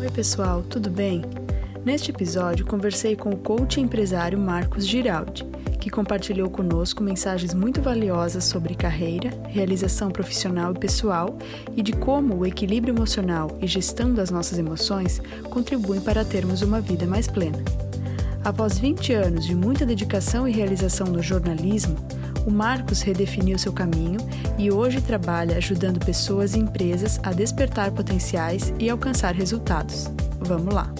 Oi, pessoal, tudo bem? Neste episódio, conversei com o coach empresário Marcos Giraldi, que compartilhou conosco mensagens muito valiosas sobre carreira, realização profissional e pessoal e de como o equilíbrio emocional e gestão das nossas emoções contribuem para termos uma vida mais plena. Após 20 anos de muita dedicação e realização no jornalismo, o Marcos redefiniu seu caminho e hoje trabalha ajudando pessoas e empresas a despertar potenciais e alcançar resultados. Vamos lá!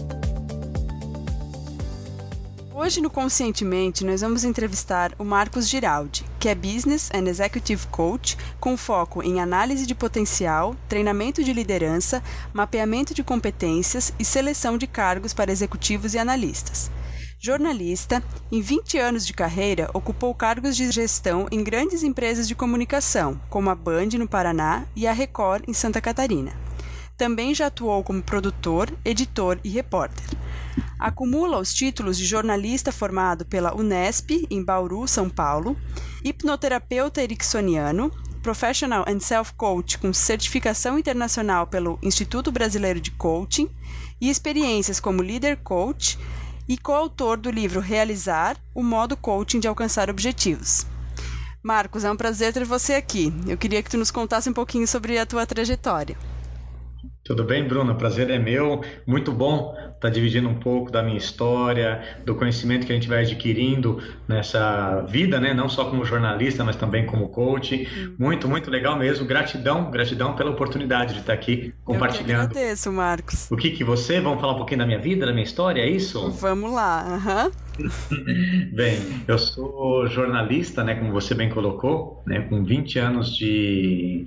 Hoje no Conscientemente nós vamos entrevistar o Marcos Giraldi, que é Business and Executive Coach com foco em análise de potencial, treinamento de liderança, mapeamento de competências e seleção de cargos para executivos e analistas. Jornalista, em 20 anos de carreira, ocupou cargos de gestão em grandes empresas de comunicação, como a Band no Paraná e a Record em Santa Catarina. Também já atuou como produtor, editor e repórter. Acumula os títulos de jornalista formado pela Unesp, em Bauru, São Paulo, hipnoterapeuta ericksoniano, Professional and Self Coach com certificação internacional pelo Instituto Brasileiro de Coaching e experiências como Leader Coach e coautor do livro Realizar o modo coaching de alcançar objetivos. Marcos, é um prazer ter você aqui. Eu queria que tu nos contasse um pouquinho sobre a tua trajetória. Tudo bem, Bruno? Prazer é meu. Muito bom estar tá dividindo um pouco da minha história, do conhecimento que a gente vai adquirindo nessa vida, né? Não só como jornalista, mas também como coach. Hum. Muito, muito legal mesmo. Gratidão, gratidão pela oportunidade de estar aqui compartilhando. Eu que agradeço, Marcos. O que que você? Vamos falar um pouquinho da minha vida, da minha história, é isso? Vamos lá. Uhum. Bem, eu sou jornalista, né, como você bem colocou, né, com 20 anos de,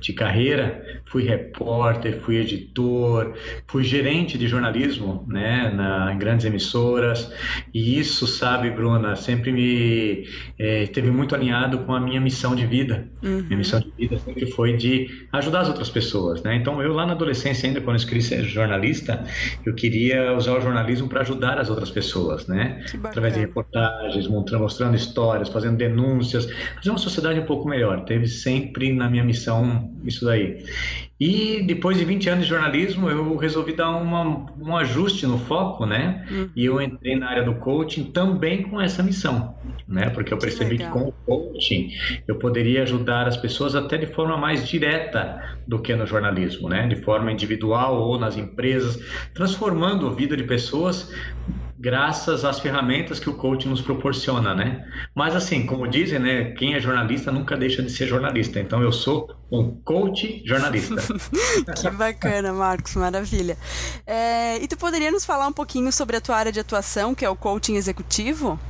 de carreira, fui repórter, fui editor, fui gerente de jornalismo, né, na, em grandes emissoras, e isso, sabe, Bruna, sempre me é, teve muito alinhado com a minha missão de vida. Uhum. Minha missão de vida sempre foi de ajudar as outras pessoas, né, então eu lá na adolescência ainda, quando eu escolhi ser jornalista, eu queria usar o jornalismo para ajudar as outras pessoas, né, através de reportagens, mostrando, histórias, fazendo denúncias, fazer uma sociedade um pouco melhor. Teve sempre na minha missão isso daí. E depois de 20 anos de jornalismo, eu resolvi dar uma, um ajuste no foco, né? Uhum. E eu entrei na área do coaching também com essa missão, né? Porque eu percebi que, que com o coaching eu poderia ajudar as pessoas até de forma mais direta do que no jornalismo, né? De forma individual ou nas empresas, transformando a vida de pessoas graças às ferramentas que o coaching nos proporciona, né? Mas assim, como dizem, né, quem é jornalista nunca deixa de ser jornalista. Então eu sou um coach jornalista. que bacana, Marcos, maravilha. É, e tu poderia nos falar um pouquinho sobre a tua área de atuação, que é o coaching executivo?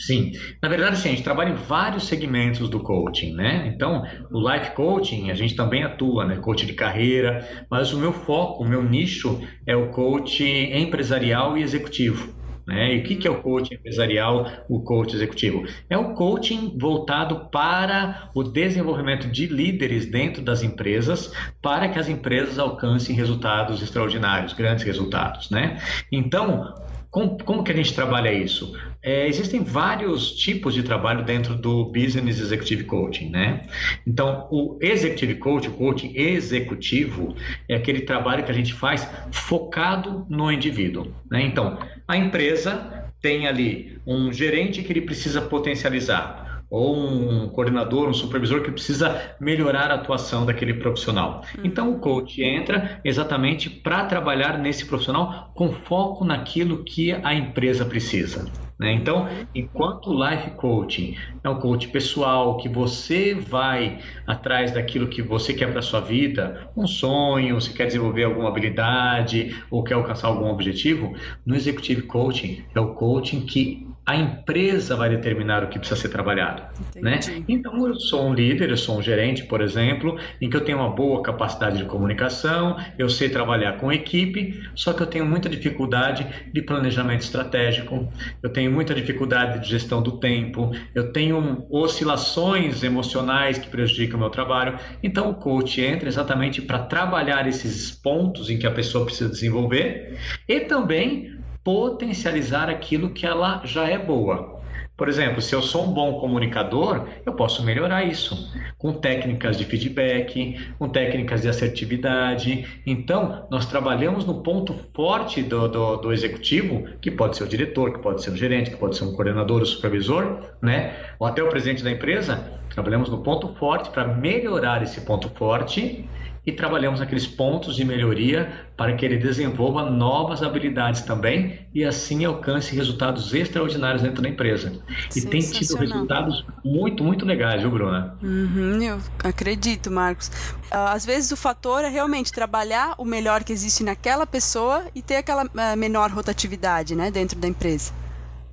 Sim, na verdade, sim, a gente trabalha em vários segmentos do coaching, né? Então, o life coaching, a gente também atua, né? Coaching de carreira, mas o meu foco, o meu nicho é o coaching empresarial e executivo. Né? E o que é o coaching empresarial, o coaching executivo? É o coaching voltado para o desenvolvimento de líderes dentro das empresas, para que as empresas alcancem resultados extraordinários, grandes resultados. Né? Então, como, como que a gente trabalha isso? É, existem vários tipos de trabalho dentro do Business Executive Coaching, né? Então, o Executive Coaching, o coaching executivo, é aquele trabalho que a gente faz focado no indivíduo, né? Então, a empresa tem ali um gerente que ele precisa potencializar ou um coordenador, um supervisor que precisa melhorar a atuação daquele profissional. Hum. Então o coach entra exatamente para trabalhar nesse profissional com foco naquilo que a empresa precisa. Né? Então, enquanto o life coaching é um coach pessoal, que você vai atrás daquilo que você quer para sua vida, um sonho, se quer desenvolver alguma habilidade ou quer alcançar algum objetivo, no executive coaching é o coaching que a empresa vai determinar o que precisa ser trabalhado. Né? Então, eu sou um líder, eu sou um gerente, por exemplo, em que eu tenho uma boa capacidade de comunicação, eu sei trabalhar com equipe, só que eu tenho muita dificuldade de planejamento estratégico, eu tenho muita dificuldade de gestão do tempo, eu tenho oscilações emocionais que prejudicam o meu trabalho. Então, o coach entra exatamente para trabalhar esses pontos em que a pessoa precisa desenvolver e também potencializar aquilo que ela já é boa Por exemplo, se eu sou um bom comunicador, eu posso melhorar isso com técnicas de feedback, com técnicas de assertividade. Então, nós trabalhamos no ponto forte do, do, do executivo, que pode ser o diretor, que pode ser o gerente, que pode ser um coordenador, o supervisor, né? ou até o presidente da empresa. Trabalhamos no ponto forte para melhorar esse ponto forte e trabalhamos naqueles pontos de melhoria para que ele desenvolva novas habilidades também e assim alcance resultados extraordinários dentro da empresa. E tem tido resultados muito, muito legais, viu, Bruna? Uhum, eu acredito, Marcos. Ah, às vezes o fator é realmente trabalhar o melhor que existe naquela pessoa e ter aquela ah, menor rotatividade né, dentro da empresa.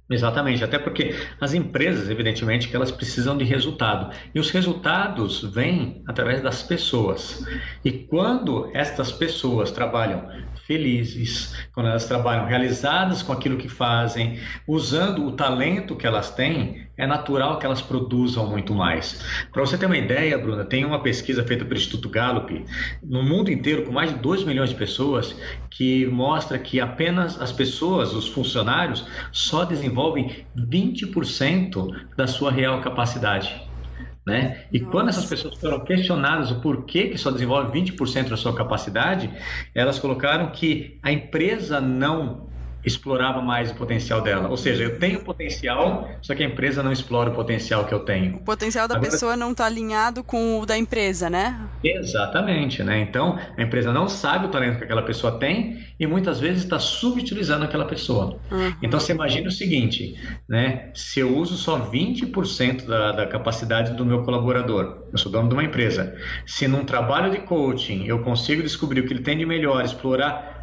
Exatamente, até porque as empresas, evidentemente, que elas precisam de resultado. E os resultados vêm através das pessoas. E quando estas pessoas trabalham felizes, quando elas trabalham realizadas com aquilo que fazem, usando o talento que elas têm, é natural que elas produzam muito mais. Para você ter uma ideia, Bruna, tem uma pesquisa feita pelo Instituto Gallup, no mundo inteiro, com mais de 2 milhões de pessoas, que mostra que apenas as pessoas, os funcionários, só desenvolvem 20% da sua real capacidade. Né? E quando essas pessoas foram questionadas o porquê que só desenvolve 20% da sua capacidade, elas colocaram que a empresa não explorava mais o potencial dela. Ou seja, eu tenho potencial, só que a empresa não explora o potencial que eu tenho. O potencial da Agora, pessoa não está alinhado com o da empresa, né? Exatamente, né? Então, a empresa não sabe o talento que aquela pessoa tem e muitas vezes está subutilizando aquela pessoa. Uhum. Então, você imagina o seguinte, né? Se eu uso só 20% da, da capacidade do meu colaborador, eu sou dono de uma empresa, se num trabalho de coaching eu consigo descobrir o que ele tem de melhor, explorar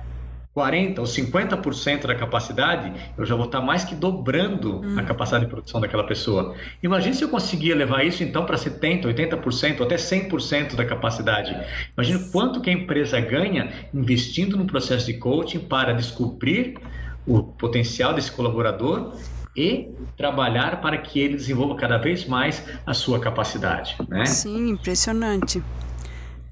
40% ou 50% da capacidade, eu já vou estar mais que dobrando hum. a capacidade de produção daquela pessoa. Imagine se eu conseguia levar isso então para 70%, 80%, até 100% da capacidade. Imagine quanto que a empresa ganha investindo no processo de coaching para descobrir o potencial desse colaborador e trabalhar para que ele desenvolva cada vez mais a sua capacidade. Né? Sim, impressionante.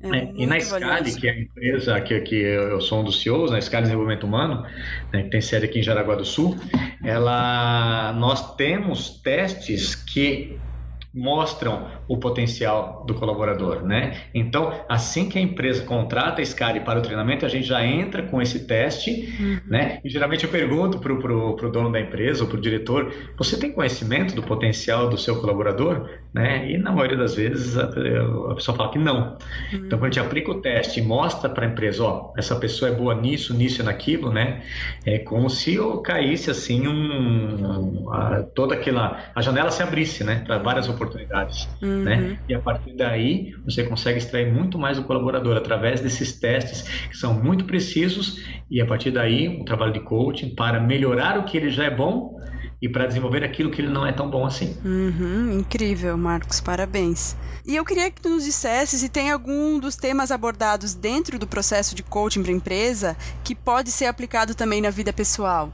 É, é e na Scali, que é a empresa que, que eu sou um dos CEOs, na Scali Desenvolvimento Humano, né, que tem sede aqui em Jaraguá do Sul, ela, nós temos testes que mostram o potencial do colaborador, né? Então, assim que a empresa contrata a Scali para o treinamento, a gente já entra com esse teste, uhum. né? E geralmente eu pergunto para o dono da empresa ou para o diretor, você tem conhecimento do potencial do seu colaborador? Né? E na maioria das vezes a, a pessoa fala que não. Uhum. Então, quando a gente aplica o teste e mostra para a empresa, ó, essa pessoa é boa nisso, nisso e naquilo, né? É como se eu caísse assim um, um a, toda aquela a janela se abrisse, né? Para várias oportunidades, uhum. Né? E a partir daí você consegue extrair muito mais do colaborador através desses testes que são muito precisos e a partir daí um trabalho de coaching para melhorar o que ele já é bom e para desenvolver aquilo que ele não é tão bom assim. Uhum, incrível, Marcos, parabéns. E eu queria que tu nos dissesse se tem algum dos temas abordados dentro do processo de coaching para empresa que pode ser aplicado também na vida pessoal.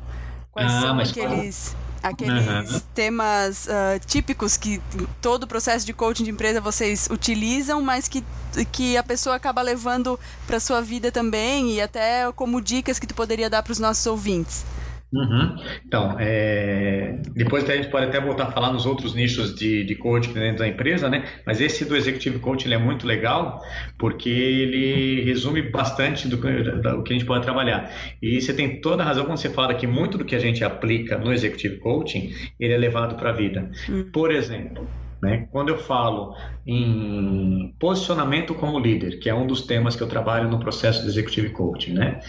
Quais ah, são aqueles aqueles uhum. temas uh, típicos que todo o processo de coaching de empresa vocês utilizam, mas que, que a pessoa acaba levando para sua vida também e até como dicas que tu poderia dar para os nossos ouvintes. Uhum. Então, é... depois a gente pode até voltar a falar nos outros nichos de, de coaching dentro da empresa, né? Mas esse do Executive Coaching é muito legal porque ele resume bastante do que, do que a gente pode trabalhar. E você tem toda a razão quando você fala que muito do que a gente aplica no Executive Coaching ele é levado para a vida. Uhum. Por exemplo, né? Quando eu falo em posicionamento como líder, que é um dos temas que eu trabalho no processo de Executive Coaching, né?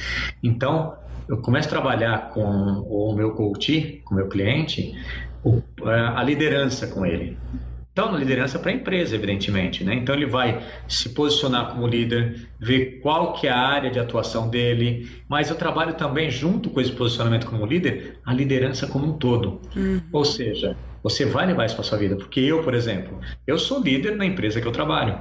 Então, eu começo a trabalhar com o meu coach, com o meu cliente, a liderança com ele. Então, liderança para a empresa, evidentemente, né? Então ele vai se posicionar como líder, ver qual que é a área de atuação dele, mas eu trabalho também junto com esse posicionamento como líder, a liderança como um todo. Uhum. Ou seja, você vai levar isso para sua vida, porque eu, por exemplo, eu sou líder na empresa que eu trabalho,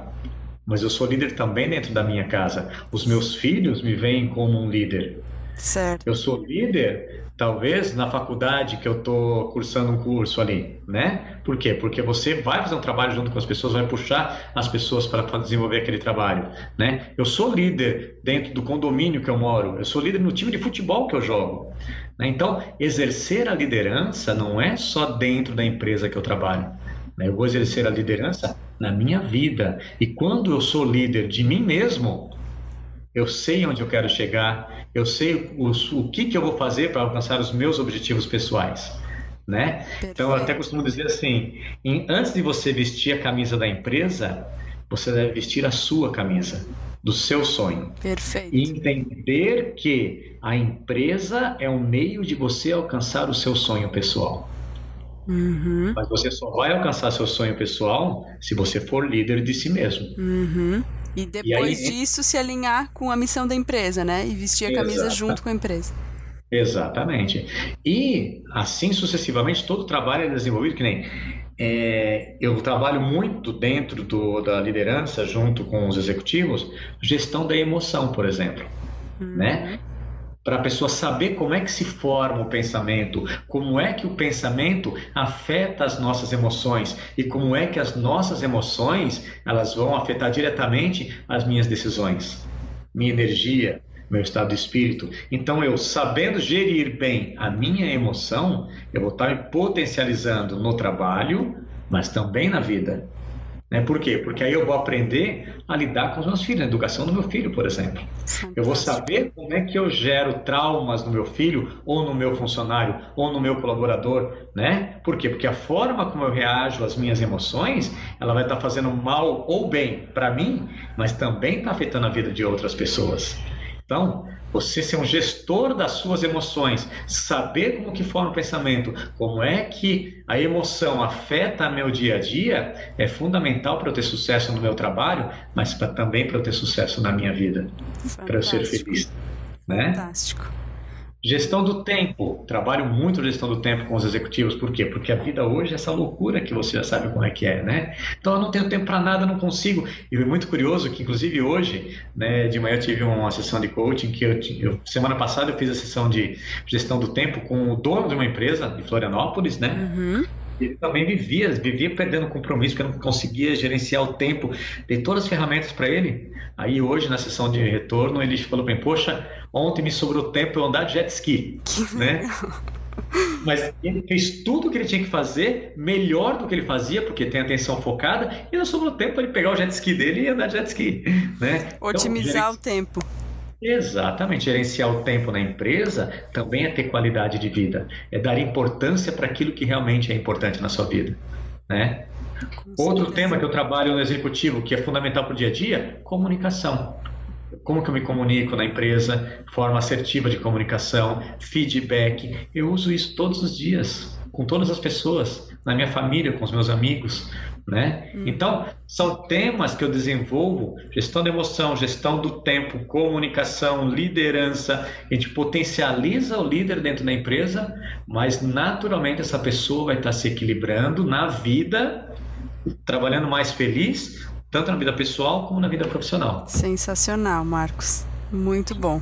mas eu sou líder também dentro da minha casa. Os meus filhos me veem como um líder. Certo. Eu sou líder, talvez, na faculdade que eu estou cursando um curso ali, né? Por quê? Porque você vai fazer um trabalho junto com as pessoas, vai puxar as pessoas para desenvolver aquele trabalho, né? Eu sou líder dentro do condomínio que eu moro, eu sou líder no time de futebol que eu jogo. Né? Então, exercer a liderança não é só dentro da empresa que eu trabalho. Né? Eu vou exercer a liderança na minha vida. E quando eu sou líder de mim mesmo, eu sei onde eu quero chegar, eu sei o, o que, que eu vou fazer para alcançar os meus objetivos pessoais. Né? Então, eu até costumo dizer assim: em, antes de você vestir a camisa da empresa, você deve vestir a sua camisa, do seu sonho. Perfeito. E entender que a empresa é um meio de você alcançar o seu sonho pessoal. Uhum. Mas você só vai alcançar seu sonho pessoal se você for líder de si mesmo. Uhum. E depois e aí, disso se alinhar com a missão da empresa, né? E vestir a camisa junto com a empresa. Exatamente. E assim sucessivamente, todo o trabalho é desenvolvido, que nem é, eu trabalho muito dentro do, da liderança, junto com os executivos, gestão da emoção, por exemplo. Uhum. Né? Para a pessoa saber como é que se forma o pensamento, como é que o pensamento afeta as nossas emoções e como é que as nossas emoções elas vão afetar diretamente as minhas decisões, minha energia, meu estado de espírito. Então, eu sabendo gerir bem a minha emoção, eu vou estar me potencializando no trabalho, mas também na vida. Né? Por quê? Porque aí eu vou aprender a lidar com os meus filhos, a educação do meu filho, por exemplo. Eu vou saber como é que eu gero traumas no meu filho, ou no meu funcionário, ou no meu colaborador, né? Por quê? Porque a forma como eu reajo às minhas emoções, ela vai estar fazendo mal ou bem para mim, mas também está afetando a vida de outras pessoas. Então, você ser um gestor das suas emoções, saber como que forma o pensamento, como é que a emoção afeta meu dia a dia, é fundamental para eu ter sucesso no meu trabalho, mas pra, também para eu ter sucesso na minha vida, para eu ser feliz. Né? Fantástico. Gestão do tempo. Trabalho muito gestão do tempo com os executivos. Por quê? Porque a vida hoje é essa loucura que você já sabe como é que é, né? Então eu não tenho tempo para nada, não consigo. E é muito curioso que, inclusive hoje, né, de manhã eu tive uma sessão de coaching que eu, eu, semana passada eu fiz a sessão de gestão do tempo com o dono de uma empresa de Florianópolis, né? Uhum ele também vivia, vivia perdendo compromisso, porque não conseguia gerenciar o tempo. Dei todas as ferramentas para ele. Aí hoje, na sessão de retorno, ele falou mim, poxa, ontem me sobrou tempo eu andar de jet ski. né? Mas ele fez tudo o que ele tinha que fazer, melhor do que ele fazia, porque tem atenção focada, e não sobrou tempo para ele pegar o jet ski dele e andar de jet ski. Né? Então, Otimizar então, o tempo. Exatamente, gerenciar o tempo na empresa também é ter qualidade de vida, é dar importância para aquilo que realmente é importante na sua vida, né? Outro tema que eu trabalho no executivo, que é fundamental para o dia a dia, comunicação. Como que eu me comunico na empresa, forma assertiva de comunicação, feedback. Eu uso isso todos os dias, com todas as pessoas, na minha família, com os meus amigos. Né? Hum. Então, são temas que eu desenvolvo: gestão da emoção, gestão do tempo, comunicação, liderança. A gente potencializa o líder dentro da empresa, mas naturalmente essa pessoa vai estar se equilibrando na vida, trabalhando mais feliz, tanto na vida pessoal como na vida profissional. Sensacional, Marcos. Muito bom.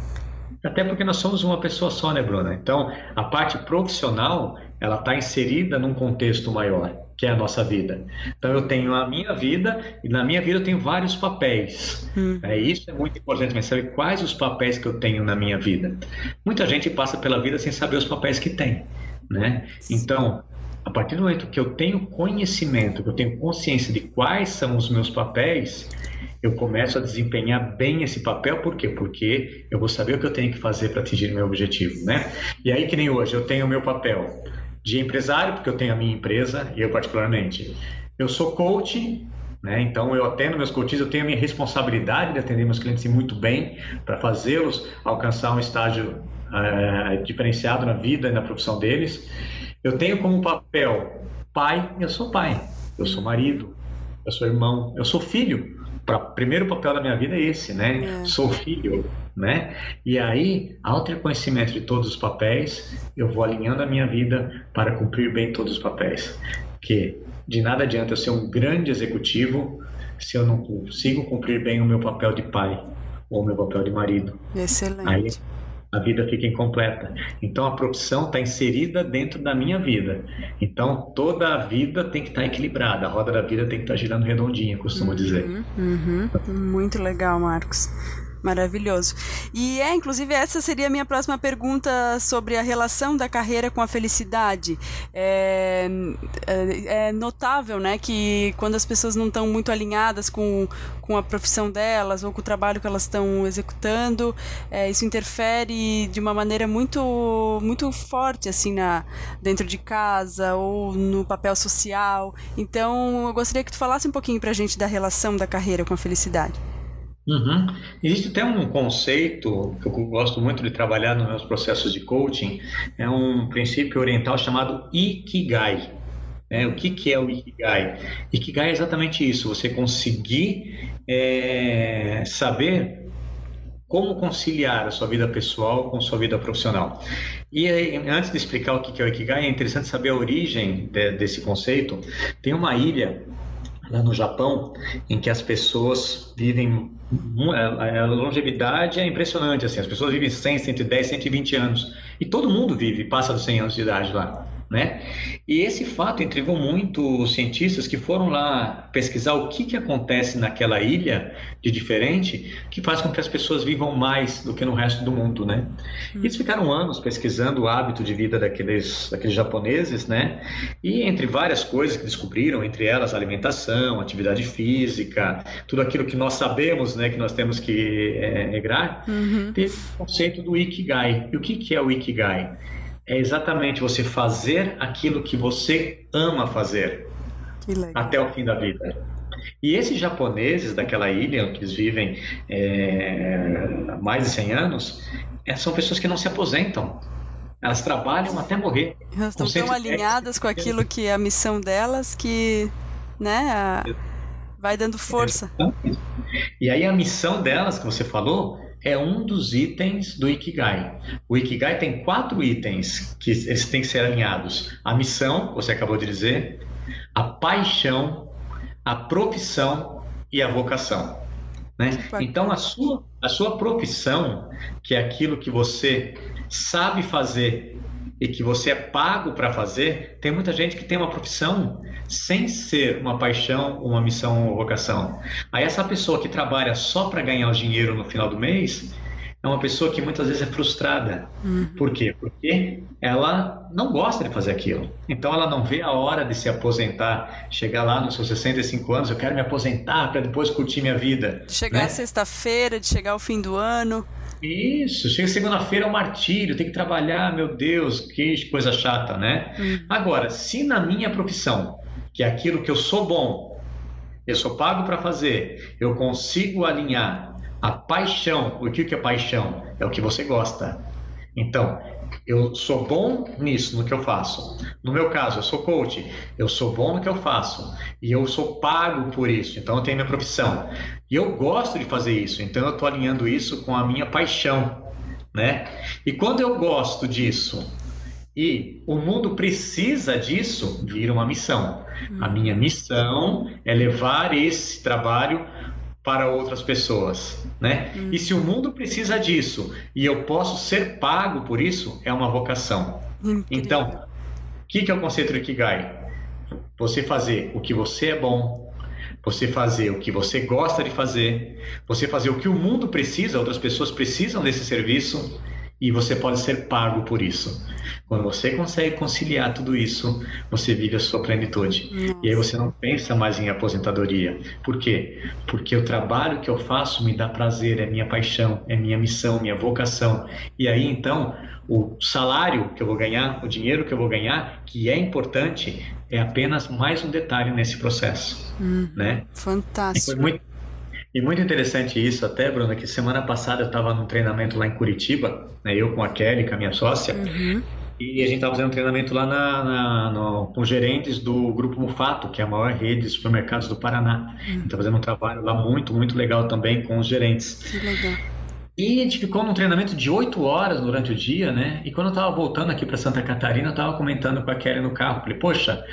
Até porque nós somos uma pessoa só, né, Bruna? Então, a parte profissional, ela está inserida num contexto maior que é a nossa vida. Então eu tenho a minha vida e na minha vida eu tenho vários papéis. Hum. É, isso é muito importante, mas saber quais os papéis que eu tenho na minha vida. Muita gente passa pela vida sem saber os papéis que tem, né? Então a partir do momento que eu tenho conhecimento, que eu tenho consciência de quais são os meus papéis, eu começo a desempenhar bem esse papel, por quê? Porque eu vou saber o que eu tenho que fazer para atingir meu objetivo, né? E aí que nem hoje, eu tenho o meu papel de empresário, porque eu tenho a minha empresa, eu particularmente. Eu sou coach, né? então eu atendo meus coaches, eu tenho a minha responsabilidade de atender meus clientes muito bem, para fazê-los alcançar um estágio é, diferenciado na vida e na profissão deles. Eu tenho como papel pai, eu sou pai, eu sou marido, eu sou irmão, eu sou filho. O primeiro papel da minha vida é esse, né? É. Sou filho, né? E aí, ao ter conhecimento de todos os papéis, eu vou alinhando a minha vida para cumprir bem todos os papéis. Que de nada adianta eu ser um grande executivo se eu não consigo cumprir bem o meu papel de pai ou o meu papel de marido. Excelente. Aí, a vida fica incompleta. Então a profissão está inserida dentro da minha vida. Então toda a vida tem que estar tá equilibrada, a roda da vida tem que estar tá girando redondinha, costumo uhum, dizer. Uhum. Muito legal, Marcos. Maravilhoso. E é, inclusive, essa seria a minha próxima pergunta sobre a relação da carreira com a felicidade. É, é, é notável, né, que quando as pessoas não estão muito alinhadas com, com a profissão delas ou com o trabalho que elas estão executando, é, isso interfere de uma maneira muito, muito forte, assim, na, dentro de casa ou no papel social. Então, eu gostaria que tu falasse um pouquinho para a gente da relação da carreira com a felicidade. Uhum. Existe até um conceito que eu gosto muito de trabalhar nos meus processos de coaching, é um princípio oriental chamado Ikigai. É, o que, que é o Ikigai? Ikigai é exatamente isso, você conseguir é, saber como conciliar a sua vida pessoal com a sua vida profissional. E aí, antes de explicar o que é o Ikigai, é interessante saber a origem de, desse conceito. Tem uma ilha lá no Japão, em que as pessoas vivem a longevidade é impressionante assim, as pessoas vivem 100, 110, 120 anos e todo mundo vive, passa dos 100 anos de idade lá né? E esse fato intrigou muito os cientistas que foram lá pesquisar o que, que acontece naquela ilha de diferente que faz com que as pessoas vivam mais do que no resto do mundo, né? Hum. Eles ficaram anos pesquisando o hábito de vida daqueles, daqueles japoneses, né? E entre várias coisas que descobriram, entre elas alimentação, atividade física, tudo aquilo que nós sabemos, né, que nós temos que é, regrar, uhum. teve o conceito do Ikigai. E o que, que é o Ikigai? É exatamente você fazer aquilo que você ama fazer até o fim da vida. E esses japoneses daquela ilha, que eles vivem é, há mais de 100 anos, é, são pessoas que não se aposentam. Elas trabalham até morrer. Elas estão tão alinhadas com aquilo que é a missão delas que né, a... vai dando força. E aí a missão delas, que você falou, é um dos itens do Ikigai. O Ikigai tem quatro itens que eles têm que ser alinhados: a missão, você acabou de dizer, a paixão, a profissão e a vocação. Né? Então, a sua, a sua profissão, que é aquilo que você sabe fazer e que você é pago para fazer, tem muita gente que tem uma profissão sem ser uma paixão, uma missão ou vocação. Aí essa pessoa que trabalha só para ganhar o dinheiro no final do mês é uma pessoa que muitas vezes é frustrada. Uhum. Por quê? Porque ela não gosta de fazer aquilo. Então ela não vê a hora de se aposentar, chegar lá nos seus 65 anos, eu quero me aposentar para depois curtir minha vida. De chegar né? sexta-feira, de chegar ao fim do ano. Isso, chega segunda-feira é um martírio, tem que trabalhar, meu Deus, que coisa chata, né? Uhum. Agora, se na minha profissão que é aquilo que eu sou bom, eu sou pago para fazer, eu consigo alinhar a paixão. O que é paixão? É o que você gosta. Então, eu sou bom nisso, no que eu faço. No meu caso, eu sou coach, eu sou bom no que eu faço e eu sou pago por isso, então eu tenho minha profissão. E eu gosto de fazer isso, então eu estou alinhando isso com a minha paixão. Né? E quando eu gosto disso e o mundo precisa disso, vira uma missão. A minha missão é levar esse trabalho para outras pessoas, né? Hum. E se o mundo precisa disso e eu posso ser pago por isso, é uma vocação. Incrível. Então, o que, que é o conceito do Ikigai? Você fazer o que você é bom, você fazer o que você gosta de fazer, você fazer o que o mundo precisa, outras pessoas precisam desse serviço e você pode ser pago por isso. Quando você consegue conciliar tudo isso, você vive a sua plenitude. Nossa. E aí você não pensa mais em aposentadoria. Por quê? Porque o trabalho que eu faço me dá prazer, é minha paixão, é minha missão, minha vocação. E aí então, o salário que eu vou ganhar, o dinheiro que eu vou ganhar, que é importante, é apenas mais um detalhe nesse processo, uhum. né? Fantástico. E foi muito, e muito interessante isso até, Bruna, que semana passada eu estava num treinamento lá em Curitiba, né, eu com a Kelly, com a minha sócia, uhum. e a gente estava fazendo um treinamento lá na, na, no, com gerentes do Grupo Mufato, que é a maior rede de supermercados do Paraná. Uhum. A gente está fazendo um trabalho lá muito, muito legal também com os gerentes. Que legal. E a gente ficou num treinamento de oito horas durante o dia, né? E quando eu estava voltando aqui para Santa Catarina, eu estava comentando com a Kelly no carro. Falei, poxa,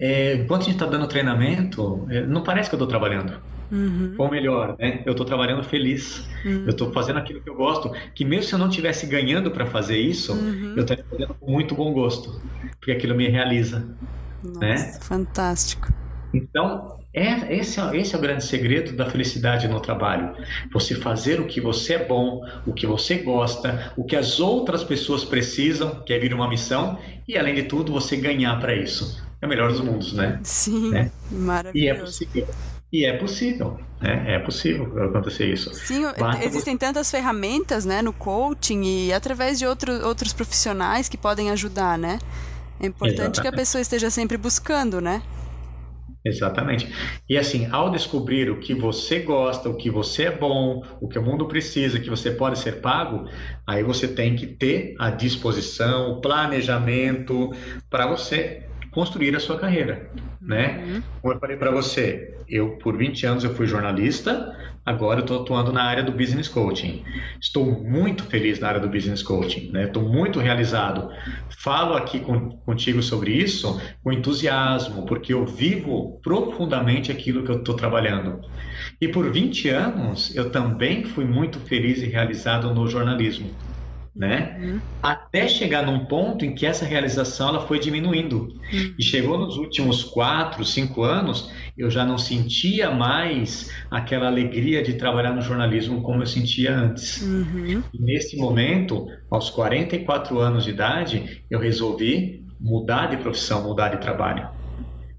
é, enquanto a gente está dando treinamento, é, não parece que eu estou trabalhando. Uhum. Ou melhor, né? Eu estou trabalhando feliz. Uhum. Eu estou fazendo aquilo que eu gosto. Que mesmo se eu não estivesse ganhando para fazer isso, uhum. eu estaria fazendo com muito bom gosto. Porque aquilo me realiza. Nossa, né? fantástico. Então, é, esse, é, esse é o grande segredo da felicidade no trabalho. Você fazer o que você é bom, o que você gosta, o que as outras pessoas precisam, que é vir uma missão, e além de tudo, você ganhar para isso. É o melhor dos mundos, né? Sim, né? maravilhoso. E é possível. E é possível, né? É possível acontecer isso. Sim, Basta existem você... tantas ferramentas, né, no coaching e através de outro, outros profissionais que podem ajudar, né? É importante Exatamente. que a pessoa esteja sempre buscando, né? Exatamente. E assim, ao descobrir o que você gosta, o que você é bom, o que o mundo precisa, que você pode ser pago, aí você tem que ter a disposição, o planejamento para você construir a sua carreira, né? Uhum. Como eu falei para você, eu por 20 anos eu fui jornalista, agora eu estou atuando na área do business coaching. Estou muito feliz na área do business coaching, né? Estou muito realizado. Falo aqui com, contigo sobre isso com entusiasmo, porque eu vivo profundamente aquilo que eu estou trabalhando. E por 20 anos eu também fui muito feliz e realizado no jornalismo né? Uhum. Até chegar num ponto em que essa realização ela foi diminuindo. Uhum. E chegou nos últimos quatro, cinco anos, eu já não sentia mais aquela alegria de trabalhar no jornalismo como eu sentia antes. Uhum. E nesse momento, aos 44 anos de idade, eu resolvi mudar de profissão, mudar de trabalho.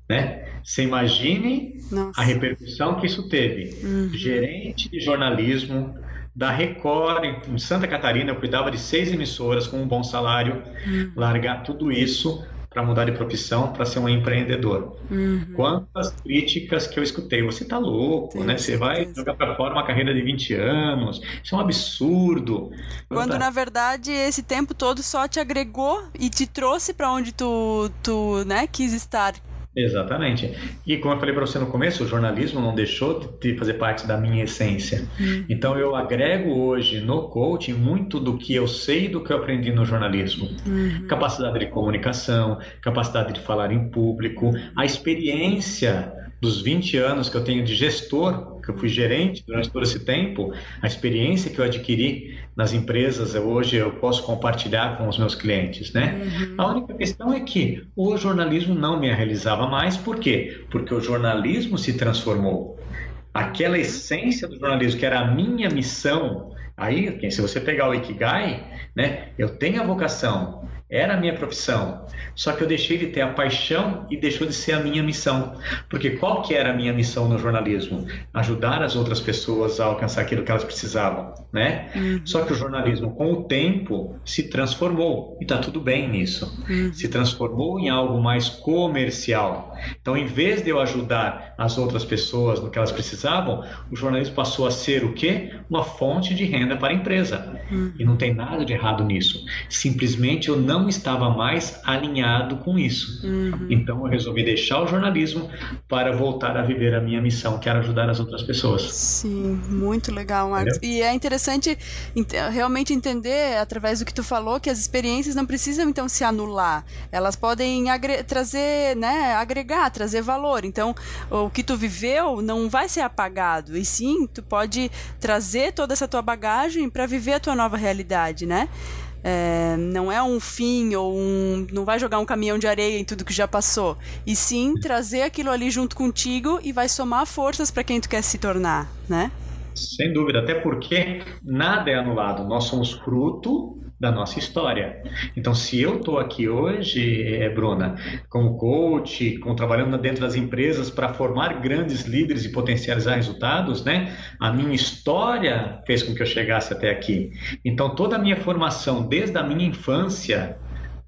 Né? Você imagine Nossa. a repercussão que isso teve. Uhum. Gerente de jornalismo, da Record em Santa Catarina, eu cuidava de seis emissoras com um bom salário, uhum. largar tudo isso para mudar de profissão, para ser um empreendedor. Uhum. Quantas críticas que eu escutei. Você tá louco, sim, né? Você vai jogar para fora uma carreira de 20 anos. Isso é um absurdo. Quando na verdade esse tempo todo só te agregou e te trouxe para onde tu, tu né, quis estar. Exatamente. E como eu falei para você no começo, o jornalismo não deixou de fazer parte da minha essência. Uhum. Então eu agrego hoje no coaching muito do que eu sei do que eu aprendi no jornalismo. Uhum. Capacidade de comunicação, capacidade de falar em público, a experiência dos 20 anos que eu tenho de gestor eu fui gerente durante todo esse tempo, a experiência que eu adquiri nas empresas, hoje eu posso compartilhar com os meus clientes, né? Uhum. A única questão é que o jornalismo não me realizava mais, por quê? Porque o jornalismo se transformou. Aquela essência do jornalismo, que era a minha missão, aí, se você pegar o Ikigai, né? Eu tenho a vocação, era a minha profissão. Só que eu deixei de ter a paixão e deixou de ser a minha missão. Porque qual que era a minha missão no jornalismo? Ajudar as outras pessoas a alcançar aquilo que elas precisavam, né? Uhum. Só que o jornalismo, com o tempo, se transformou. E está tudo bem nisso. Uhum. Se transformou em algo mais comercial. Então, em vez de eu ajudar as outras pessoas no que elas precisavam, o jornalismo passou a ser o quê? Uma fonte de renda para a empresa. Uhum. E não tem nada de errado nisso. Simplesmente eu não não estava mais alinhado com isso. Uhum. Então eu resolvi deixar o jornalismo para voltar a viver a minha missão, que era ajudar as outras pessoas. Sim, muito legal, Marcos. Entendeu? E é interessante realmente entender, através do que tu falou, que as experiências não precisam então se anular. Elas podem trazer, né, agregar, trazer valor. Então, o que tu viveu não vai ser apagado, e sim, tu pode trazer toda essa tua bagagem para viver a tua nova realidade, né? É, não é um fim ou um. Não vai jogar um caminhão de areia em tudo que já passou. E sim trazer aquilo ali junto contigo e vai somar forças para quem tu quer se tornar, né? Sem dúvida, até porque nada é anulado. Nós somos fruto da nossa história. Então, se eu estou aqui hoje, é, Bruna, como coach, como trabalhando dentro das empresas para formar grandes líderes e potencializar resultados, né? A minha história fez com que eu chegasse até aqui. Então, toda a minha formação, desde a minha infância,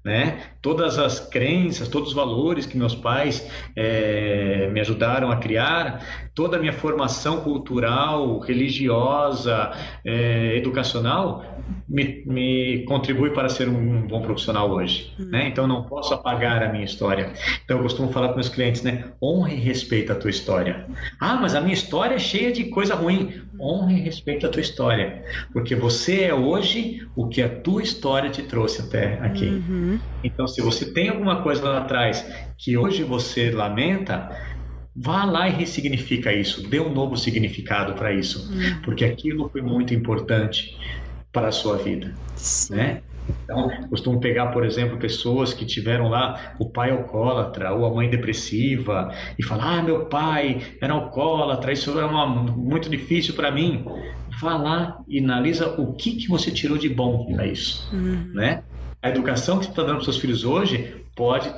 né? Todas as crenças, todos os valores que meus pais é, me ajudaram a criar, toda a minha formação cultural, religiosa, é, educacional, me, me, contribui para ser um, bom profissional hoje. Uhum. Né? Então, não posso apagar a minha história. Então, eu costumo falar para meus clientes, né? Honre e respeita a tua história. Ah, mas a minha história é cheia de coisa ruim. Honre e respeita a tua história. Porque você é hoje o que a tua história te trouxe até aqui. Uhum. Então, se você tem alguma coisa lá atrás que hoje você lamenta, vá lá e ressignifica isso, dê um novo significado para isso, uhum. porque aquilo foi muito importante para a sua vida, Sim. né? Então, costumo pegar, por exemplo, pessoas que tiveram lá o pai alcoólatra ou a mãe depressiva e falar: Ah, meu pai era alcoólatra, isso é uma, muito difícil para mim. Vá lá e analisa o que, que você tirou de bom para isso. Uhum. Né? A educação que você está dando para seus filhos hoje pode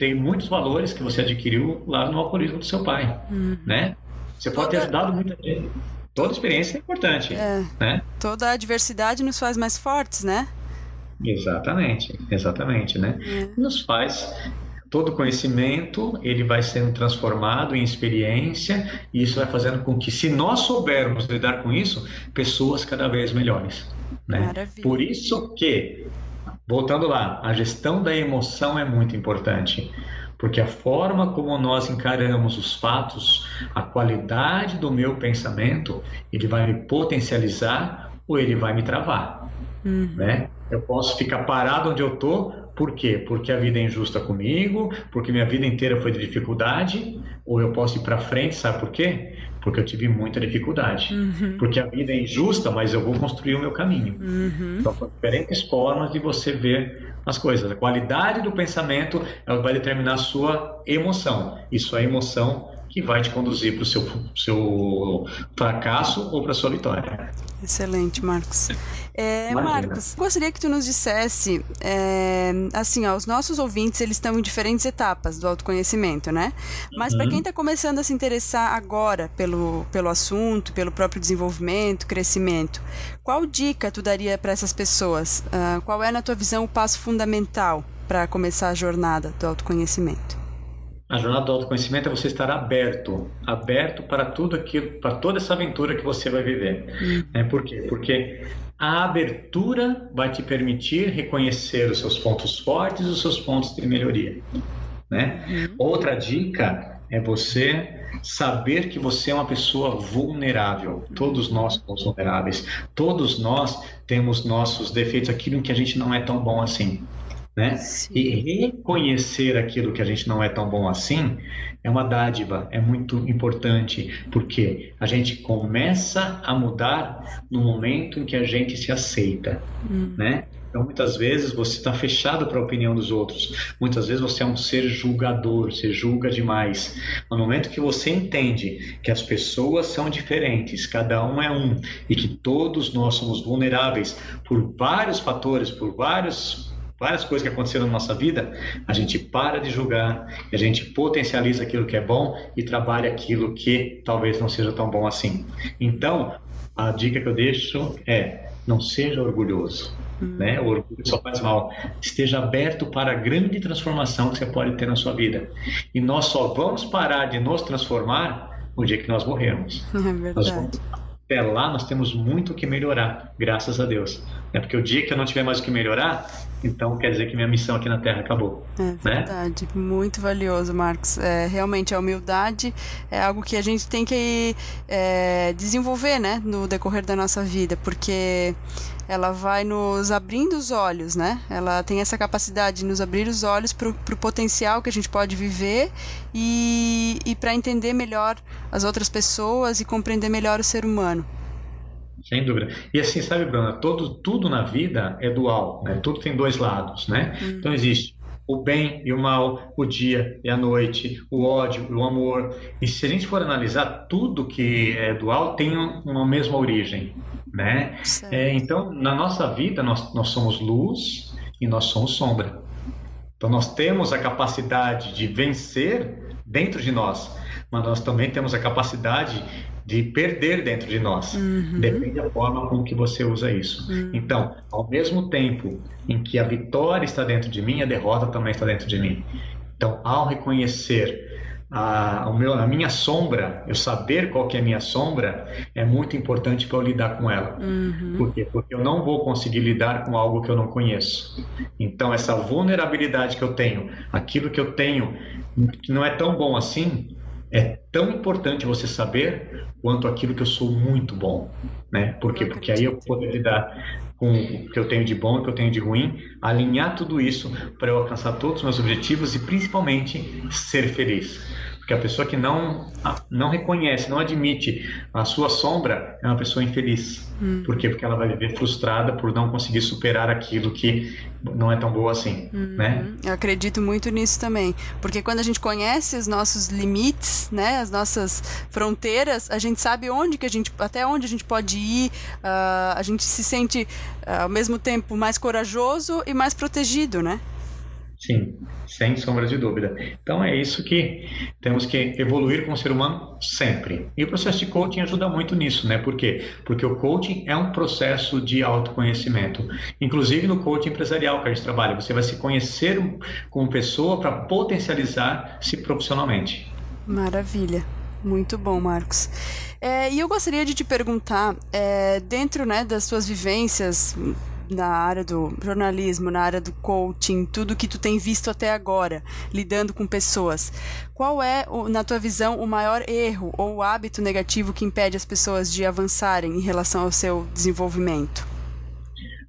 ter muitos valores que você adquiriu lá no alcoolismo do seu pai. Uhum. Né? Você pode ter ajudado muita gente. Toda experiência é importante. É. Né? Toda a diversidade nos faz mais fortes, né? Exatamente, exatamente, né? É. Nos faz todo conhecimento ele vai sendo transformado em experiência e isso vai fazendo com que, se nós soubermos lidar com isso, pessoas cada vez melhores. Né? Maravilha. Por isso que, voltando lá, a gestão da emoção é muito importante. Porque a forma como nós encaramos os fatos, a qualidade do meu pensamento, ele vai me potencializar ou ele vai me travar. Uhum. Né? Eu posso ficar parado onde eu estou, por quê? Porque a vida é injusta comigo, porque minha vida inteira foi de dificuldade, ou eu posso ir para frente, sabe por quê? Porque eu tive muita dificuldade. Uhum. Porque a vida é injusta, mas eu vou construir o meu caminho. Uhum. Então, são diferentes formas de você ver as coisas. A qualidade do pensamento vai determinar a sua emoção. E sua emoção que vai te conduzir para o seu, seu fracasso ou para a sua vitória. Excelente, Marcos. É, Marcos, gostaria que tu nos dissesse, é, assim, ó, os nossos ouvintes eles estão em diferentes etapas do autoconhecimento, né? Mas uhum. para quem está começando a se interessar agora pelo, pelo assunto, pelo próprio desenvolvimento, crescimento, qual dica tu daria para essas pessoas? Uh, qual é, na tua visão, o passo fundamental para começar a jornada do autoconhecimento? A jornada do autoconhecimento é você estar aberto, aberto para tudo aquilo, para toda essa aventura que você vai viver. Hum. É, por quê? Porque a abertura vai te permitir reconhecer os seus pontos fortes e os seus pontos de melhoria. Né? Hum. Outra dica é você saber que você é uma pessoa vulnerável. Todos nós somos vulneráveis. Todos nós temos nossos defeitos, aquilo em que a gente não é tão bom assim. Né? E reconhecer aquilo que a gente não é tão bom assim é uma dádiva, é muito importante, porque a gente começa a mudar no momento em que a gente se aceita, hum. né? Então, muitas vezes você está fechado para a opinião dos outros. Muitas vezes você é um ser julgador, você julga demais. No momento que você entende que as pessoas são diferentes, cada um é um, e que todos nós somos vulneráveis por vários fatores, por vários várias coisas que aconteceram na nossa vida, a gente para de julgar, a gente potencializa aquilo que é bom e trabalha aquilo que talvez não seja tão bom assim. Então, a dica que eu deixo é: não seja orgulhoso. Hum. Né? O orgulho só faz mal. Esteja aberto para a grande transformação que você pode ter na sua vida. E nós só vamos parar de nos transformar no dia que nós morrermos. É verdade. Vamos, até lá nós temos muito o que melhorar, graças a Deus. É porque o dia que eu não tiver mais o que melhorar, então quer dizer que minha missão aqui na Terra acabou. É né? verdade, né? muito valioso, Marcos. É, realmente a humildade é algo que a gente tem que é, desenvolver, né, no decorrer da nossa vida, porque ela vai nos abrindo os olhos, né? Ela tem essa capacidade de nos abrir os olhos para o potencial que a gente pode viver e, e para entender melhor as outras pessoas e compreender melhor o ser humano. Sem dúvida. E assim, sabe, Bruna, todo, tudo na vida é dual, né? Tudo tem dois lados, né? Hum. Então existe o bem e o mal, o dia e a noite, o ódio e o amor. E se a gente for analisar, tudo que é dual tem uma mesma origem, né? É, então, na nossa vida, nós, nós somos luz e nós somos sombra. Então, nós temos a capacidade de vencer dentro de nós, mas nós também temos a capacidade de perder dentro de nós. Uhum. Depende da forma com que você usa isso. Uhum. Então, ao mesmo tempo em que a vitória está dentro de mim, a derrota também está dentro de mim. Então, ao reconhecer a, o meu, a minha sombra, eu saber qual que é a minha sombra, é muito importante para eu lidar com ela. Uhum. Por quê? Porque eu não vou conseguir lidar com algo que eu não conheço. Então, essa vulnerabilidade que eu tenho, aquilo que eu tenho que não é tão bom assim, é tão importante você saber quanto aquilo que eu sou muito bom, né? Por quê? Porque aí eu poder lidar com o que eu tenho de bom e o que eu tenho de ruim, alinhar tudo isso para eu alcançar todos os meus objetivos e principalmente ser feliz. Porque a pessoa que não, não reconhece, não admite a sua sombra é uma pessoa infeliz. Hum. Por quê? Porque ela vai viver frustrada por não conseguir superar aquilo que não é tão boa assim, uhum. né? Eu acredito muito nisso também, porque quando a gente conhece os nossos limites, né, as nossas fronteiras, a gente sabe onde que a gente, até onde a gente pode ir, uh, a gente se sente uh, ao mesmo tempo mais corajoso e mais protegido, né? Sim, sem sombra de dúvida. Então é isso que temos que evoluir com o ser humano sempre. E o processo de coaching ajuda muito nisso, né? Por quê? Porque o coaching é um processo de autoconhecimento. Inclusive no coaching empresarial que a gente trabalha, você vai se conhecer como pessoa para potencializar-se profissionalmente. Maravilha. Muito bom, Marcos. É, e eu gostaria de te perguntar, é, dentro né, das suas vivências na área do jornalismo, na área do coaching, tudo que tu tem visto até agora, lidando com pessoas, qual é, na tua visão, o maior erro ou o hábito negativo que impede as pessoas de avançarem em relação ao seu desenvolvimento?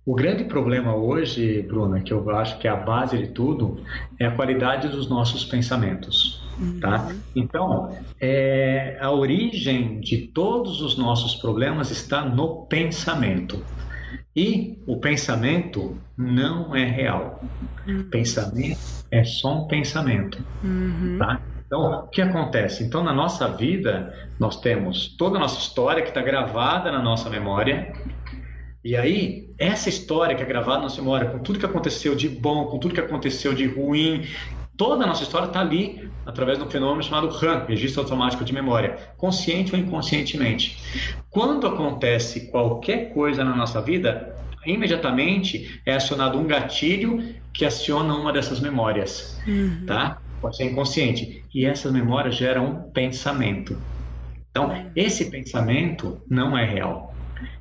O grande problema hoje, Bruna, que eu acho que é a base de tudo, é a qualidade dos nossos pensamentos. Tá? Uhum. Então, é, a origem de todos os nossos problemas está no pensamento. E o pensamento não é real. Uhum. Pensamento é só um pensamento. Uhum. Tá? Então, o que acontece? Então, na nossa vida, nós temos toda a nossa história que está gravada na nossa memória. E aí, essa história que é gravada na nossa memória, com tudo que aconteceu de bom, com tudo que aconteceu de ruim, toda a nossa história está ali através de um fenômeno chamado RAM, Registro Automático de Memória, consciente ou inconscientemente. Quando acontece qualquer coisa na nossa vida, imediatamente é acionado um gatilho que aciona uma dessas memórias, uhum. tá? Pode ser inconsciente. E essas memórias geram um pensamento. Então, esse pensamento não é real.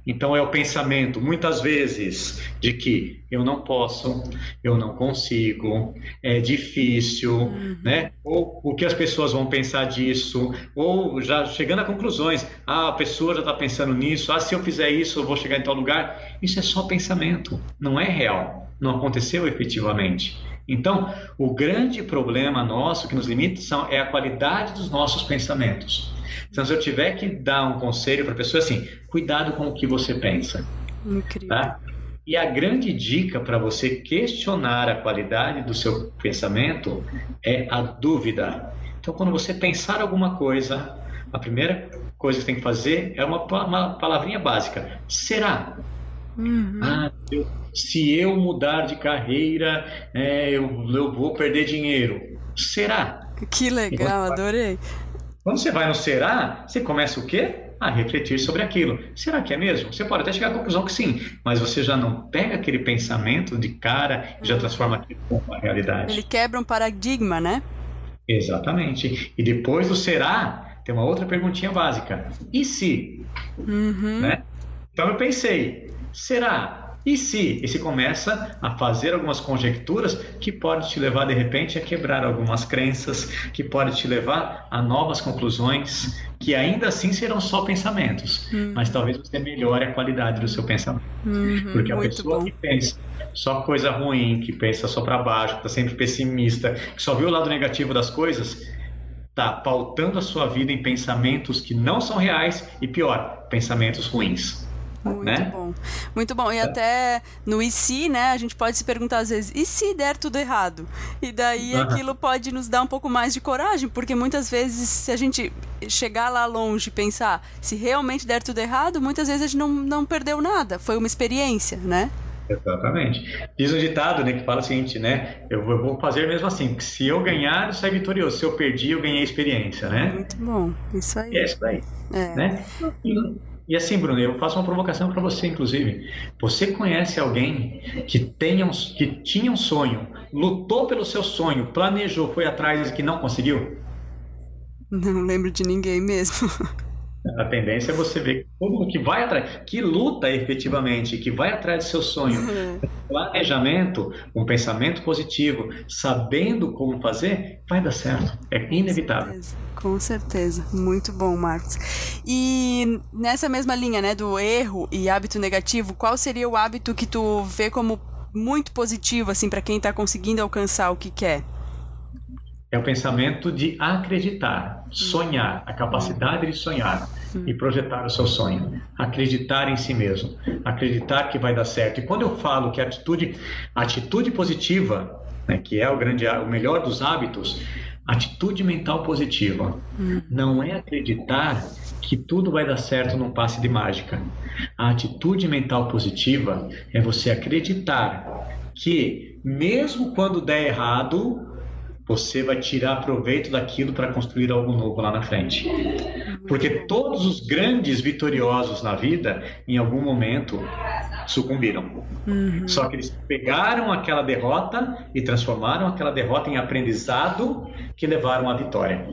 Então é o pensamento, muitas vezes, de que eu não posso, eu não consigo, é difícil, uhum. né? Ou o que as pessoas vão pensar disso, ou já chegando a conclusões, ah, a pessoa já está pensando nisso, ah, se eu fizer isso, eu vou chegar em tal lugar. Isso é só pensamento, não é real, não aconteceu efetivamente. Então, o grande problema nosso que nos limita são, é a qualidade dos nossos pensamentos. Então, se eu tiver que dar um conselho para a pessoa, assim, cuidado com o que você pensa. Incrível. Tá? E a grande dica para você questionar a qualidade do seu pensamento é a dúvida. Então, quando você pensar alguma coisa, a primeira coisa que você tem que fazer é uma, uma palavrinha básica: será? Uhum. Ah, eu, se eu mudar de carreira, é, eu, eu vou perder dinheiro. Será? Que legal, adorei. Quando você vai no será, você começa o quê? A refletir sobre aquilo. Será que é mesmo? Você pode até chegar à conclusão que sim, mas você já não pega aquele pensamento de cara e já uhum. transforma aquilo em uma realidade. Ele quebra um paradigma, né? Exatamente. E depois do será, tem uma outra perguntinha básica. E se? Uhum. Né? Então eu pensei, será? E se? E se começa a fazer algumas conjecturas que pode te levar de repente a quebrar algumas crenças, que pode te levar a novas conclusões, que ainda assim serão só pensamentos, uhum. mas talvez você melhore a qualidade do seu pensamento. Uhum, Porque a pessoa bom. que pensa só coisa ruim, que pensa só para baixo, que está sempre pessimista, que só vê o lado negativo das coisas, está pautando a sua vida em pensamentos que não são reais e pior, pensamentos ruins. Muito né? bom. Muito bom. E é. até no e se, né, a gente pode se perguntar às vezes, e se der tudo errado? E daí uhum. aquilo pode nos dar um pouco mais de coragem, porque muitas vezes se a gente chegar lá longe e pensar, se realmente der tudo errado, muitas vezes a gente não, não perdeu nada, foi uma experiência, né? Exatamente. Diz um ditado né, que fala o seguinte, né? Eu vou fazer mesmo assim, porque se eu ganhar, eu saio vitorioso. Se eu perdi, eu ganhei experiência, né? Muito bom. Isso aí. É isso daí. É. Né? E assim, Bruno, eu faço uma provocação para você, inclusive. Você conhece alguém que, tenha um, que tinha um sonho, lutou pelo seu sonho, planejou, foi atrás e que não conseguiu? Não lembro de ninguém mesmo. A tendência é você ver mundo que vai atrás, que luta efetivamente, que vai atrás do seu sonho, uhum. planejamento, um pensamento positivo, sabendo como fazer, vai dar certo. É inevitável. Com certeza, muito bom, Marcos. E nessa mesma linha, né, do erro e hábito negativo, qual seria o hábito que tu vê como muito positivo, assim, para quem está conseguindo alcançar o que quer? É o pensamento de acreditar, sonhar, a capacidade de sonhar e projetar o seu sonho, acreditar em si mesmo, acreditar que vai dar certo. E quando eu falo que a atitude, a atitude positiva, né, que é o grande, o melhor dos hábitos, atitude mental positiva, não é acreditar que tudo vai dar certo num passe de mágica. A atitude mental positiva é você acreditar que mesmo quando der errado, você vai tirar proveito daquilo para construir algo novo lá na frente. Porque todos os grandes vitoriosos na vida, em algum momento, sucumbiram. Uhum. Só que eles pegaram aquela derrota e transformaram aquela derrota em aprendizado que levaram à vitória.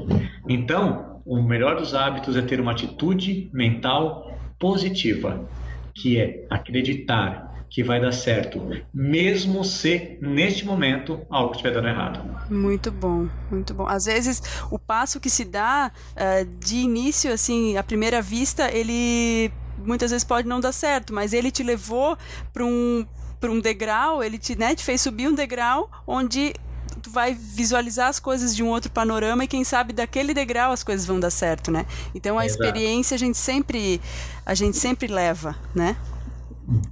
Então, o melhor dos hábitos é ter uma atitude mental positiva, que é acreditar que vai dar certo, mesmo se neste momento algo estiver dando errado. Muito bom, muito bom. Às vezes o passo que se dá uh, de início, assim, à primeira vista, ele muitas vezes pode não dar certo, mas ele te levou para um para um degrau, ele te, né, te fez subir um degrau onde tu vai visualizar as coisas de um outro panorama e quem sabe daquele degrau as coisas vão dar certo, né? Então a Exato. experiência a gente sempre a gente sempre leva, né?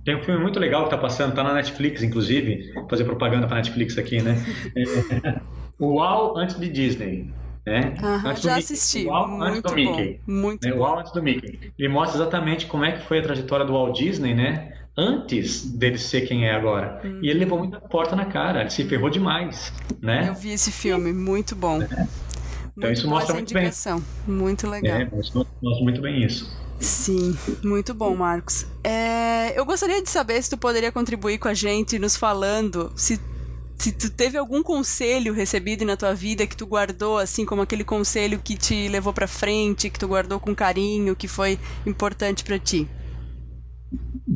Tem um filme muito legal que tá passando, tá na Netflix, inclusive. Vou fazer propaganda pra Netflix aqui, né? É, o Wall antes de Disney. Né? Já assisti. Wall muito antes do Mickey. Bom, muito né? O Wall antes do Mickey. Ele mostra exatamente como é que foi a trajetória do Walt Disney, né? Antes dele ser quem é agora. Hum. E ele levou muita porta na cara, ele se ferrou demais, né? Eu vi esse filme, muito bom. É. Então muito isso mostra muito bem. Muito legal. É, mostra muito bem isso. Sim, muito bom, Marcos. É, eu gostaria de saber se tu poderia contribuir com a gente nos falando se se tu teve algum conselho recebido na tua vida que tu guardou assim como aquele conselho que te levou para frente, que tu guardou com carinho, que foi importante para ti.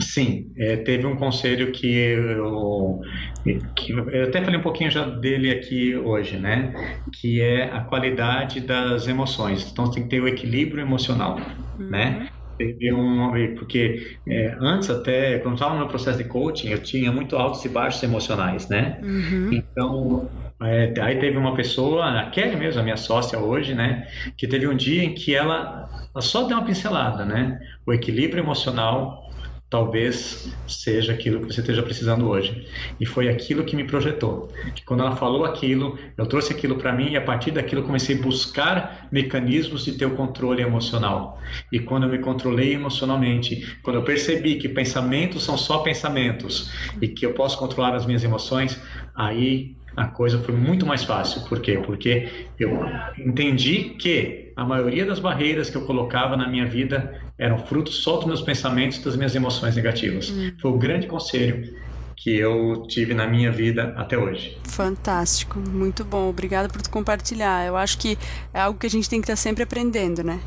Sim, é, teve um conselho que eu, que eu até falei um pouquinho já dele aqui hoje, né? Que é a qualidade das emoções. Então tem que ter o equilíbrio emocional, uhum. né? Teve um, porque é, antes até, quando estava no processo de coaching, eu tinha muito altos e baixos emocionais, né? Uhum. Então, é, aí teve uma pessoa, a Kelly mesmo, a minha sócia hoje, né? Que teve um dia em que ela, ela só deu uma pincelada, né? O equilíbrio emocional talvez seja aquilo que você esteja precisando hoje. E foi aquilo que me projetou. Quando ela falou aquilo, eu trouxe aquilo para mim e a partir daquilo comecei a buscar mecanismos de ter o controle emocional. E quando eu me controlei emocionalmente, quando eu percebi que pensamentos são só pensamentos e que eu posso controlar as minhas emoções, aí a coisa foi muito mais fácil. Por quê? Porque eu entendi que a maioria das barreiras que eu colocava na minha vida eram frutos só dos meus pensamentos e das minhas emoções negativas. Hum. Foi o grande conselho que eu tive na minha vida até hoje. Fantástico, muito bom. Obrigada por compartilhar. Eu acho que é algo que a gente tem que estar sempre aprendendo, né?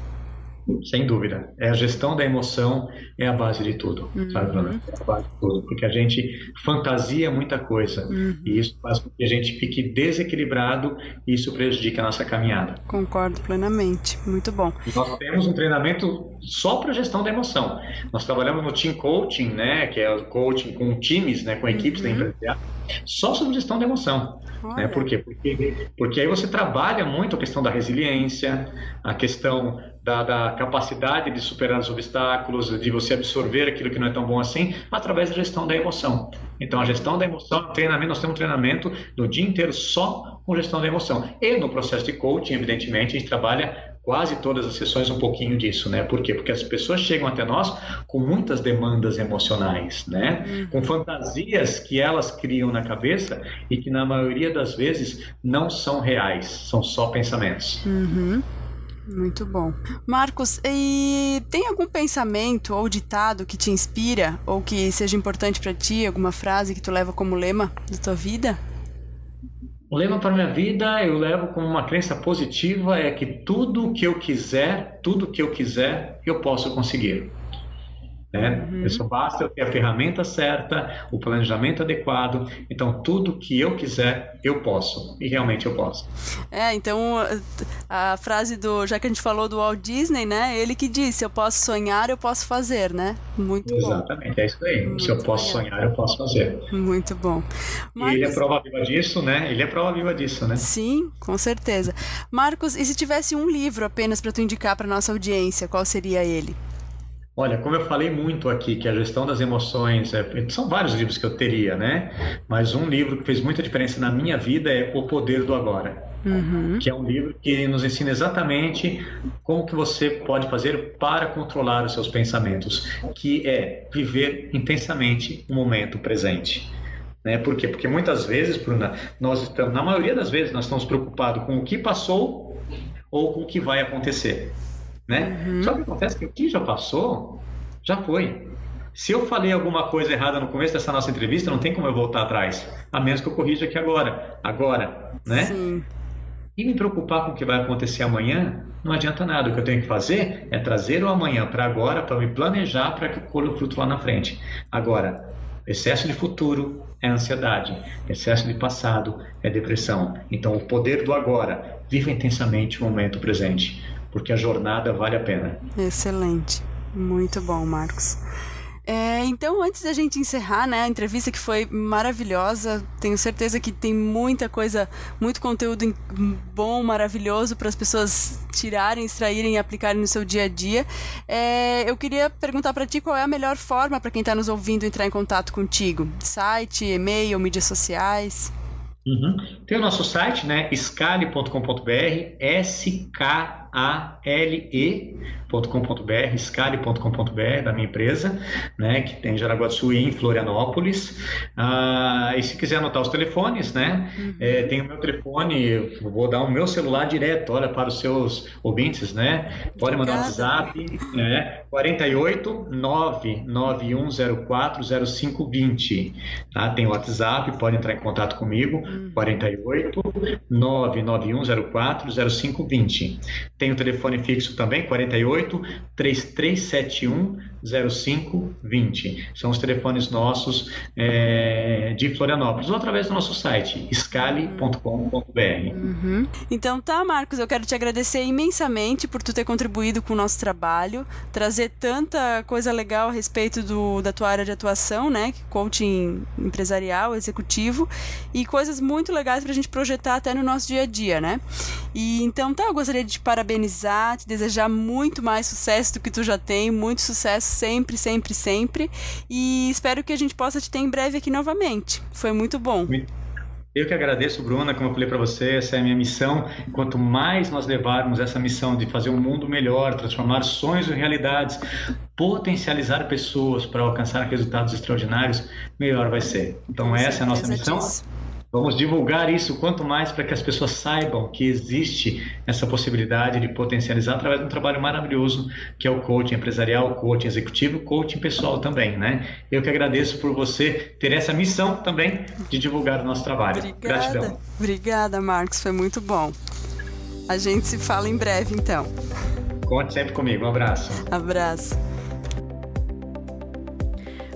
Sem dúvida. É a gestão da emoção é a base de tudo, uhum. sabe, Ana? É a base de tudo. Porque a gente fantasia muita coisa. Uhum. E isso faz com que a gente fique desequilibrado e isso prejudica a nossa caminhada. Concordo plenamente. Muito bom. E nós temos um treinamento só para gestão da emoção. Nós trabalhamos no Team Coaching, né? Que é o coaching com times, né? Com equipes uhum. da empresa só sobre gestão da emoção. Né? Por quê? Porque, porque aí você trabalha muito a questão da resiliência, a questão da, da, capacidade de superar os obstáculos, de você absorver aquilo que não é tão bom assim, através da gestão da emoção. Então, a gestão da emoção, treinamento, nós temos um treinamento do dia inteiro só com gestão da emoção. E no processo de coaching, evidentemente, a gente trabalha quase todas as sessões um pouquinho disso, né? Por quê? Porque as pessoas chegam até nós com muitas demandas emocionais, né? Uhum. Com fantasias que elas criam na cabeça e que na maioria das vezes não são reais, são só pensamentos. Uhum. Muito bom. Marcos, e tem algum pensamento ou ditado que te inspira ou que seja importante para ti, alguma frase que tu leva como lema da tua vida? O lema para minha vida eu levo como uma crença positiva é que tudo que eu quiser, tudo que eu quiser, eu posso conseguir. Né? Uhum. Só basta eu ter a ferramenta certa, o planejamento adequado. Então, tudo que eu quiser, eu posso. E realmente eu posso. É, então a frase do. Já que a gente falou do Walt Disney, né? Ele que disse: eu posso sonhar, eu posso fazer, né? Muito Exatamente, bom. Exatamente, é isso aí. Muito Se eu posso legal. sonhar, eu posso fazer. Muito bom. Marcos... E ele é prova viva disso, né? Ele é prova viva disso, né? Sim, com certeza. Marcos, e se tivesse um livro apenas para tu indicar para nossa audiência, qual seria ele? Olha, como eu falei muito aqui, que a gestão das emoções, é, são vários livros que eu teria, né? Mas um livro que fez muita diferença na minha vida é O Poder do Agora. Uhum. Que é um livro que nos ensina exatamente como que você pode fazer para controlar os seus pensamentos, que é viver intensamente o momento presente. Né? Por quê? Porque muitas vezes, Bruna, nós estamos, na maioria das vezes, nós estamos preocupados com o que passou ou com o que vai acontecer né? Uhum. Só que acontece que o que já passou, já foi. Se eu falei alguma coisa errada no começo dessa nossa entrevista, não tem como eu voltar atrás, a menos que eu corrija aqui agora, agora, né? Sim. E me preocupar com o que vai acontecer amanhã, não adianta nada. O que eu tenho que fazer é trazer o amanhã para agora, para me planejar para que eu colhe o fruto lá na frente. Agora, excesso de futuro é ansiedade, excesso de passado é depressão. Então, o poder do agora, viva intensamente o momento presente porque a jornada vale a pena. Excelente. Muito bom, Marcos. É, então, antes da gente encerrar né, a entrevista, que foi maravilhosa, tenho certeza que tem muita coisa, muito conteúdo bom, maravilhoso para as pessoas tirarem, extraírem e aplicarem no seu dia a dia. É, eu queria perguntar para ti qual é a melhor forma para quem está nos ouvindo entrar em contato contigo: site, e-mail, mídias sociais? Uhum. Tem o nosso site, né? scale.com.br, S-K-A-L-E.com.br, scale.com.br, da minha empresa, né? Que tem em Sul e em Florianópolis. Ah, e se quiser anotar os telefones, né? Uhum. É, tem o meu telefone, vou dar o meu celular direto, olha, para os seus ouvintes, né? Pode mandar um WhatsApp, né? 48 99104 0520. Tá? Tem o WhatsApp, pode entrar em contato comigo. 48 99104 0520. Tem o telefone fixo também, 48 3371 0520. São os telefones nossos é, de Florianópolis, ou através do nosso site, scale.com.br. Uhum. Então tá, Marcos, eu quero te agradecer imensamente por tu ter contribuído com o nosso trabalho, trazer tanta coisa legal a respeito do, da tua área de atuação, né? Coaching empresarial, executivo, e coisas muito legais para a gente projetar até no nosso dia a dia, né? E então tá, eu gostaria de te parabenizar, te desejar muito mais sucesso do que tu já tem, muito sucesso sempre, sempre, sempre. E espero que a gente possa te ter em breve aqui novamente. Foi muito bom. Eu que agradeço, Bruna, como eu falei para você, essa é a minha missão. Quanto mais nós levarmos essa missão de fazer um mundo melhor, transformar sonhos em realidades, potencializar pessoas para alcançar resultados extraordinários, melhor vai ser. Então, essa é a nossa missão. Disso. Vamos divulgar isso quanto mais para que as pessoas saibam que existe essa possibilidade de potencializar através de um trabalho maravilhoso que é o coaching empresarial, o coaching executivo, o coaching pessoal também, né? Eu que agradeço por você ter essa missão também de divulgar o nosso trabalho. Obrigada. Gratidão. Obrigada, Marcos, foi muito bom. A gente se fala em breve, então. Conte sempre comigo. Um abraço. Abraço.